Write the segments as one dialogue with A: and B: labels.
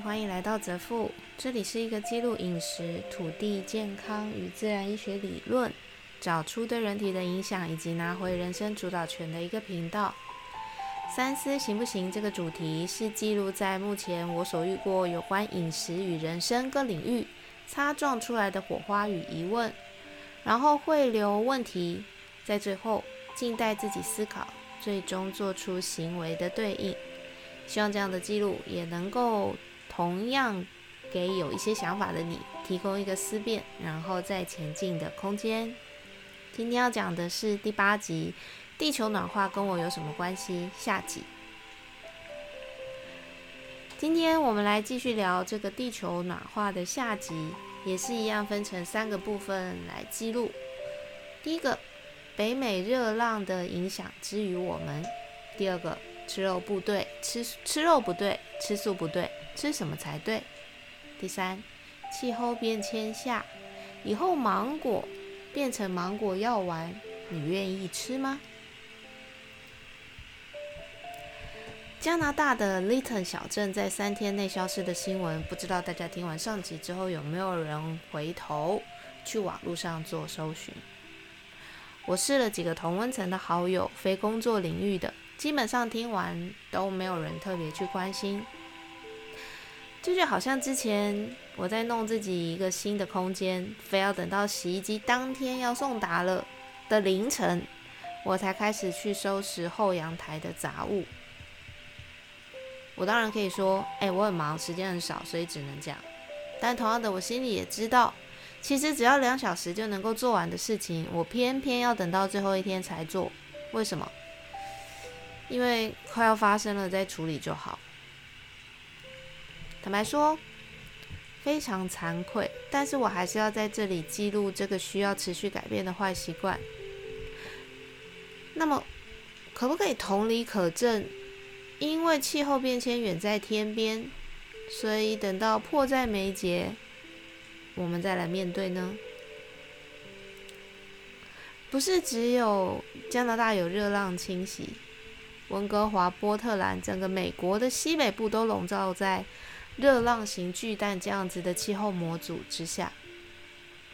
A: 欢迎来到泽富，这里是一个记录饮食、土地、健康与自然医学理论，找出对人体的影响，以及拿回人生主导权的一个频道。三思行不行？这个主题是记录在目前我所遇过有关饮食与人生各领域擦撞出来的火花与疑问，然后会留问题，在最后静待自己思考，最终做出行为的对应。希望这样的记录也能够同样给有一些想法的你提供一个思辨，然后再前进的空间。今天要讲的是第八集《地球暖化跟我有什么关系》下集。今天我们来继续聊这个地球暖化的下集，也是一样分成三个部分来记录。第一个，北美热浪的影响之于我们；第二个。吃肉不对，吃吃肉不对，吃素不对，吃什么才对？第三，气候变迁下，以后芒果变成芒果药丸，你愿意吃吗？加拿大的 Litton 小镇在三天内消失的新闻，不知道大家听完上集之后有没有人回头去网络上做搜寻？我试了几个同温层的好友，非工作领域的。基本上听完都没有人特别去关心，这就好像之前我在弄自己一个新的空间，非要等到洗衣机当天要送达了的凌晨，我才开始去收拾后阳台的杂物。我当然可以说，哎，我很忙，时间很少，所以只能这样。但同样的，我心里也知道，其实只要两小时就能够做完的事情，我偏偏要等到最后一天才做，为什么？因为快要发生了，再处理就好。坦白说，非常惭愧，但是我还是要在这里记录这个需要持续改变的坏习惯。那么，可不可以同理可证？因为气候变迁远在天边，所以等到迫在眉睫，我们再来面对呢？不是只有加拿大有热浪侵袭。温哥华、波特兰，整个美国的西北部都笼罩在热浪型巨蛋这样子的气候模组之下。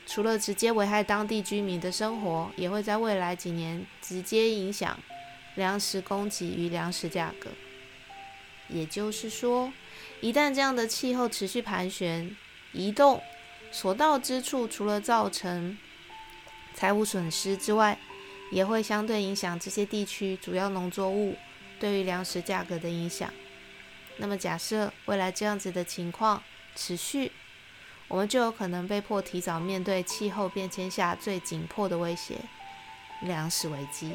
A: 除了直接危害当地居民的生活，也会在未来几年直接影响粮食供给与粮食价格。也就是说，一旦这样的气候持续盘旋、移动，所到之处，除了造成财务损失之外，也会相对影响这些地区主要农作物对于粮食价格的影响。那么，假设未来这样子的情况持续，我们就有可能被迫提早面对气候变迁下最紧迫的威胁——粮食危机。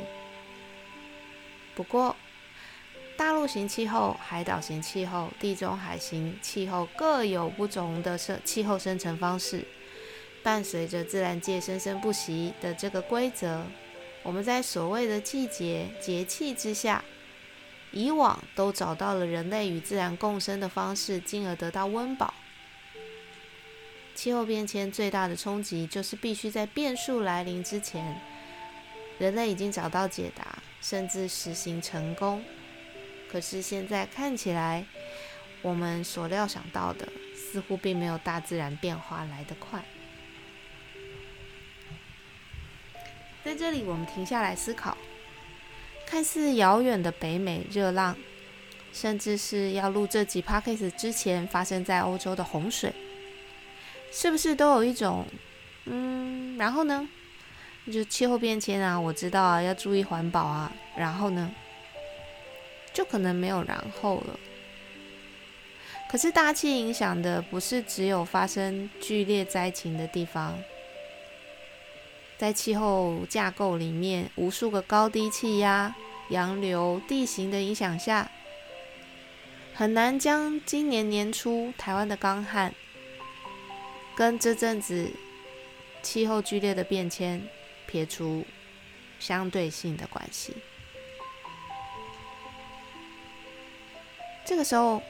A: 不过，大陆型气候、海岛型气候、地中海型气候各有不同的生气候生成方式，伴随着自然界生生不息的这个规则。我们在所谓的季节节气之下，以往都找到了人类与自然共生的方式，进而得到温饱。气候变迁最大的冲击就是必须在变数来临之前，人类已经找到解答，甚至实行成功。可是现在看起来，我们所料想到的似乎并没有大自然变化来得快。在这里，我们停下来思考，看似遥远的北美热浪，甚至是要录这集 podcast 之前发生在欧洲的洪水，是不是都有一种，嗯，然后呢？就气候变迁啊，我知道啊，要注意环保啊，然后呢，就可能没有然后了。可是大气影响的不是只有发生剧烈灾情的地方。在气候架构里面，无数个高低气压、洋流、地形的影响下，很难将今年年初台湾的干旱跟这阵子气候剧烈的变迁撇除相对性的关系。这个时候，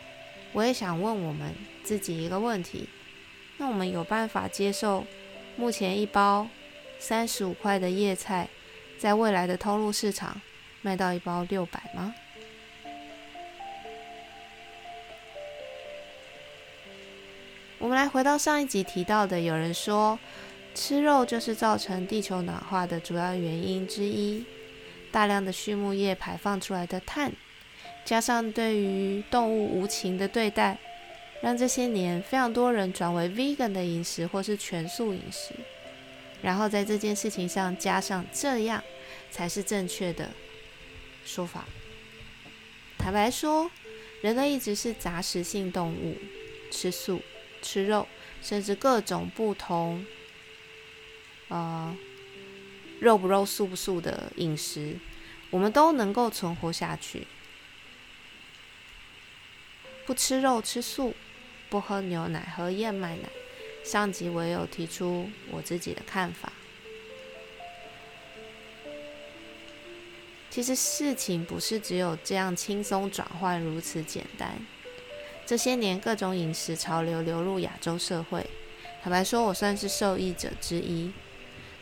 A: 我也想问我们自己一个问题：那我们有办法接受目前一包？三十五块的叶菜，在未来的通路市场卖到一包六百吗？我们来回到上一集提到的，有人说吃肉就是造成地球暖化的主要原因之一。大量的畜牧业排放出来的碳，加上对于动物无情的对待，让这些年非常多人转为 vegan 的饮食或是全素饮食。然后在这件事情上加上这样才是正确的说法。坦白说，人类一直是杂食性动物，吃素、吃肉，甚至各种不同，呃，肉不肉、素不素的饮食，我们都能够存活下去。不吃肉、吃素，不喝牛奶、喝燕麦奶。上集我也有提出我自己的看法。其实事情不是只有这样轻松转换如此简单。这些年各种饮食潮流流入亚洲社会，坦白说，我算是受益者之一。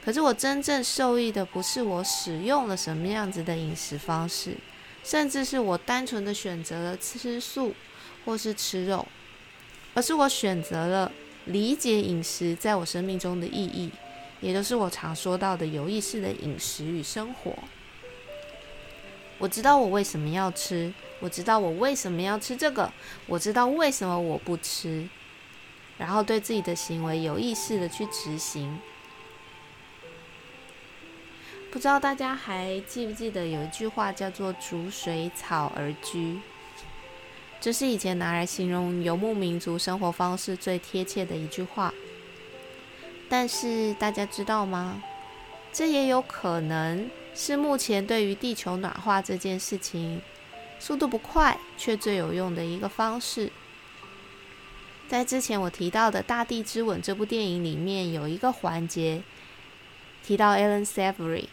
A: 可是我真正受益的不是我使用了什么样子的饮食方式，甚至是我单纯的选择了吃素或是吃肉，而是我选择了理解饮食在我生命中的意义，也就是我常说到的有意识的饮食与生活。我知道我为什么要吃，我知道我为什么要吃这个，我知道为什么我不吃，然后对自己的行为有意识的去执行。不知道大家还记不记得有一句话叫做“逐水草而居”，这是以前拿来形容游牧民族生活方式最贴切的一句话。但是大家知道吗？这也有可能。是目前对于地球暖化这件事情速度不快却最有用的一个方式。在之前我提到的《大地之吻》这部电影里面，有一个环节提到 Alan Savory，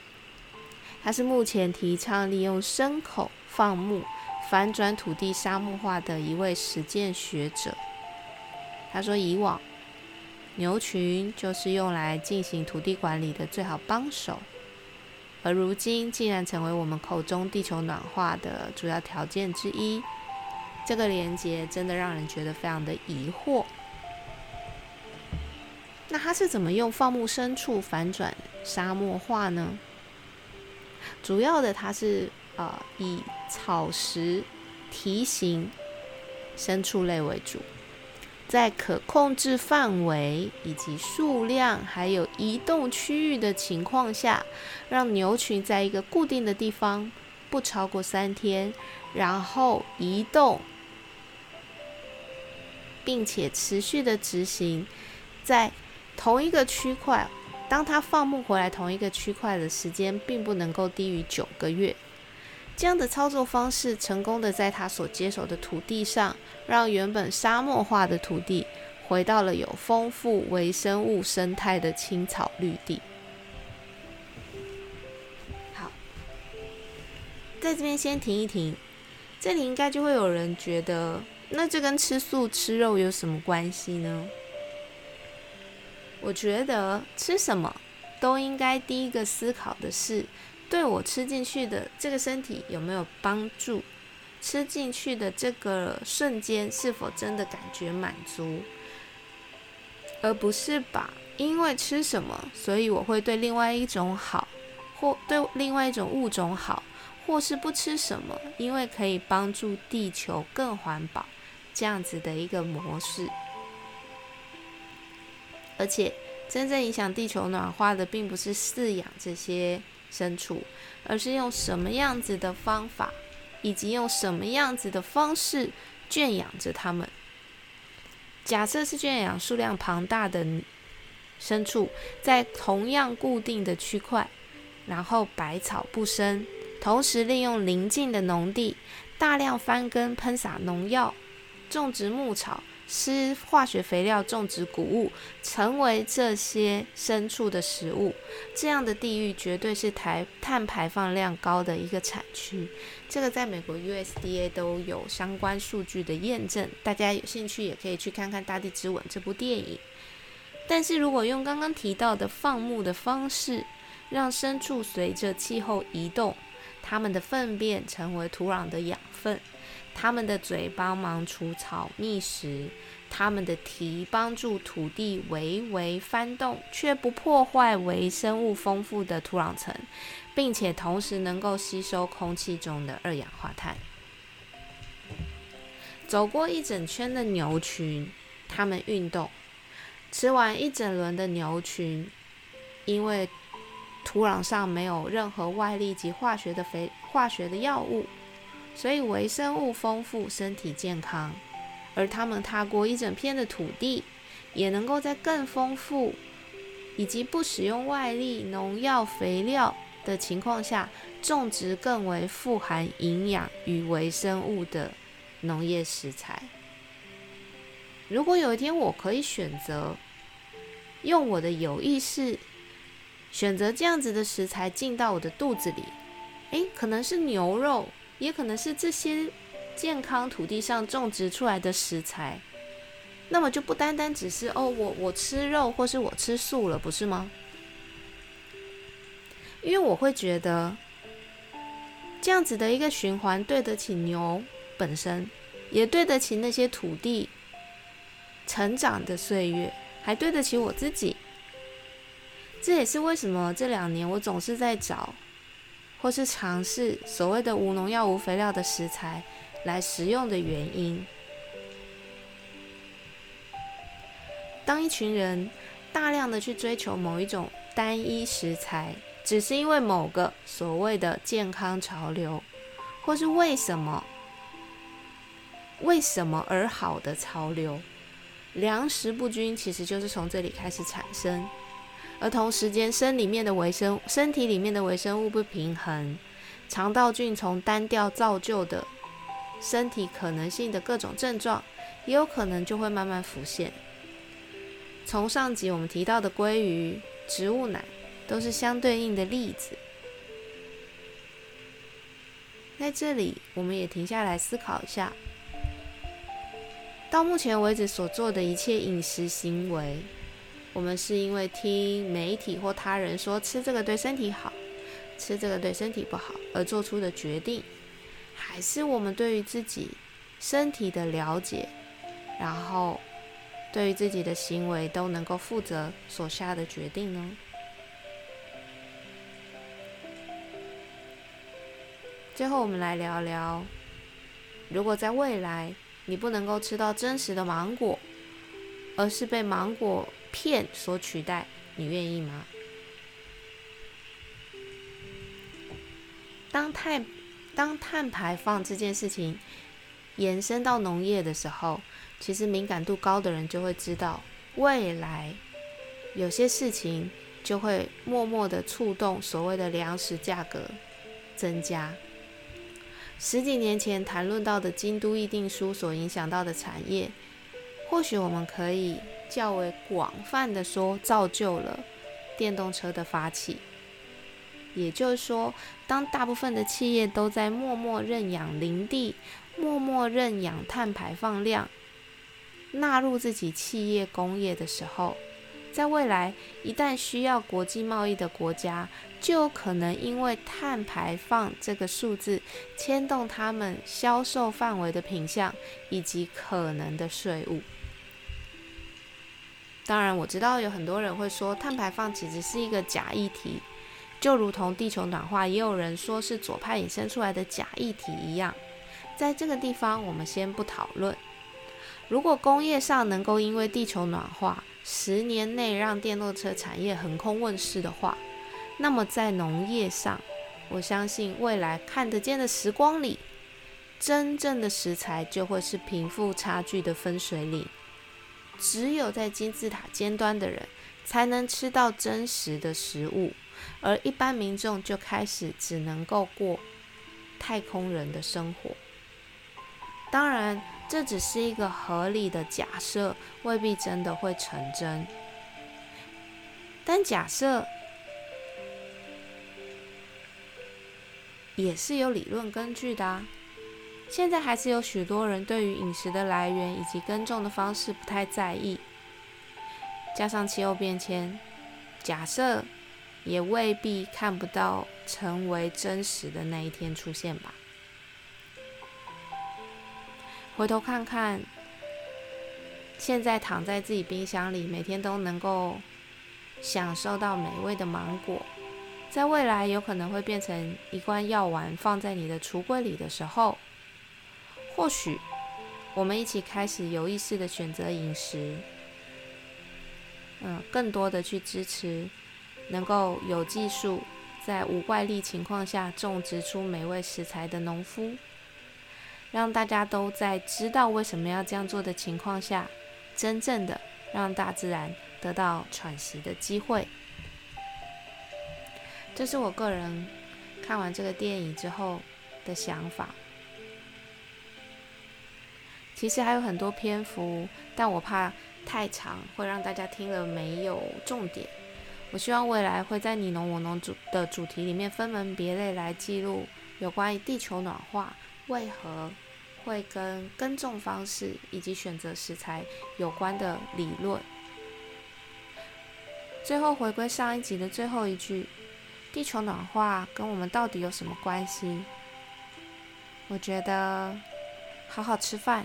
A: 他是目前提倡利用牲口放牧反转土地沙漠化的一位实践学者。他说，以往牛群就是用来进行土地管理的最好帮手。而如今竟然成为我们口中地球暖化的主要条件之一，这个连接真的让人觉得非常的疑惑。那它是怎么用放牧牲畜反转沙漠化呢？主要的它是呃以草食蹄形牲畜类为主。在可控制范围以及数量，还有移动区域的情况下，让牛群在一个固定的地方不超过三天，然后移动，并且持续的执行在同一个区块。当它放牧回来同一个区块的时间，并不能够低于九个月。这样的操作方式，成功的在他所接手的土地上，让原本沙漠化的土地回到了有丰富微生物生态的青草绿地。好，在这边先停一停，这里应该就会有人觉得，那这跟吃素吃肉有什么关系呢？我觉得吃什么都应该第一个思考的是。对我吃进去的这个身体有没有帮助？吃进去的这个瞬间是否真的感觉满足？而不是把因为吃什么，所以我会对另外一种好，或对另外一种物种好，或是不吃什么，因为可以帮助地球更环保这样子的一个模式。而且，真正影响地球暖化的，并不是饲养这些。牲畜，而是用什么样子的方法，以及用什么样子的方式圈养着它们。假设是圈养数量庞大的牲畜，在同样固定的区块，然后百草不生，同时利用邻近的农地大量翻耕、喷洒农药、种植牧草。施化学肥料种植谷物，成为这些牲畜的食物，这样的地域绝对是台碳排放量高的一个产区。这个在美国 USDA 都有相关数据的验证，大家有兴趣也可以去看看《大地之吻》这部电影。但是如果用刚刚提到的放牧的方式，让牲畜随着气候移动，它们的粪便成为土壤的养分。他们的嘴帮忙除草觅食，他们的蹄帮助土地微微翻动，却不破坏微生物丰富的土壤层，并且同时能够吸收空气中的二氧化碳。走过一整圈的牛群，它们运动，吃完一整轮的牛群，因为土壤上没有任何外力及化学的肥化学的药物，所以微生物丰富，身体健康。而他们踏过一整片的土地，也能够在更丰富以及不使用外力、农药、肥料的情况下，种植更为富含营养与微生物的农业食材。如果有一天我可以选择用我的有意识。选择这样子的食材进到我的肚子里，诶，可能是牛肉，也可能是这些健康土地上种植出来的食材，那么就不单单只是哦，我我吃肉或是我吃素了，不是吗？因为我会觉得这样子的一个循环对得起牛本身，也对得起那些土地成长的岁月，还对得起我自己。这也是为什么这两年我总是在找，或是尝试所谓的无农药、无肥料的食材来食用的原因。当一群人大量的去追求某一种单一食材，只是因为某个所谓的健康潮流，或是为什么为什么而好的潮流，粮食不均，其实就是从这里开始产生。而同时间，身里面的微生身体里面的微生物不平衡，肠道菌从单调造就的身体可能性的各种症状，也有可能就会慢慢浮现。从上集我们提到的鲑鱼、植物奶，都是相对应的例子。在这里，我们也停下来思考一下，到目前为止所做的一切饮食行为。我们是因为听媒体或他人说吃这个对身体好，吃这个对身体不好而做出的决定，还是我们对于自己身体的了解，然后对于自己的行为都能够负责所下的决定呢？最后，我们来聊聊，如果在未来你不能够吃到真实的芒果，而是被芒果。片所取代，你愿意吗？当碳当碳排放这件事情延伸到农业的时候，其实敏感度高的人就会知道，未来有些事情就会默默的触动所谓的粮食价格增加。十几年前谈论到的京都议定书所影响到的产业，或许我们可以。较为广泛的说，造就了电动车的发起。也就是说，当大部分的企业都在默默认养林地、默默认养碳排放量，纳入自己企业工业的时候，在未来一旦需要国际贸易的国家，就有可能因为碳排放这个数字牵动他们销售范围的品项以及可能的税务。当然，我知道有很多人会说碳排放其实是一个假议题，就如同地球暖化，也有人说是左派引申出来的假议题一样。在这个地方，我们先不讨论。如果工业上能够因为地球暖化，十年内让电动车产业横空问世的话，那么在农业上，我相信未来看得见的时光里，真正的食材就会是贫富差距的分水岭。只有在金字塔尖端的人才能吃到真实的食物，而一般民众就开始只能够过太空人的生活。当然，这只是一个合理的假设，未必真的会成真。但假设也是有理论根据的啊。现在还是有许多人对于饮食的来源以及耕种的方式不太在意，加上气候变迁，假设也未必看不到成为真实的那一天出现吧。回头看看现在躺在自己冰箱里，每天都能够享受到美味的芒果，在未来有可能会变成一罐药丸放在你的橱柜里的时候，或许我们一起开始有意识的选择饮食，嗯，更多的去支持能够有技术在无怪力情况下种植出美味食材的农夫。让大家都在知道为什么要这样做的情况下，真正的让大自然得到喘息的机会。这是我个人看完这个电影之后的想法。其实还有很多篇幅，但我怕太长会让大家听了没有重点。我希望未来会在你侬我侬主的主题里面分门别类来记录有关于地球暖化为何。会跟耕种方式以及选择食材有关的理论。最后回归上一集的最后一句：地球暖化跟我们到底有什么关系？我觉得好好吃饭，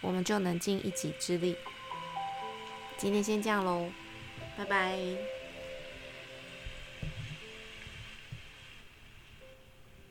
A: 我们就能尽一己之力。今天先这样喽，拜拜。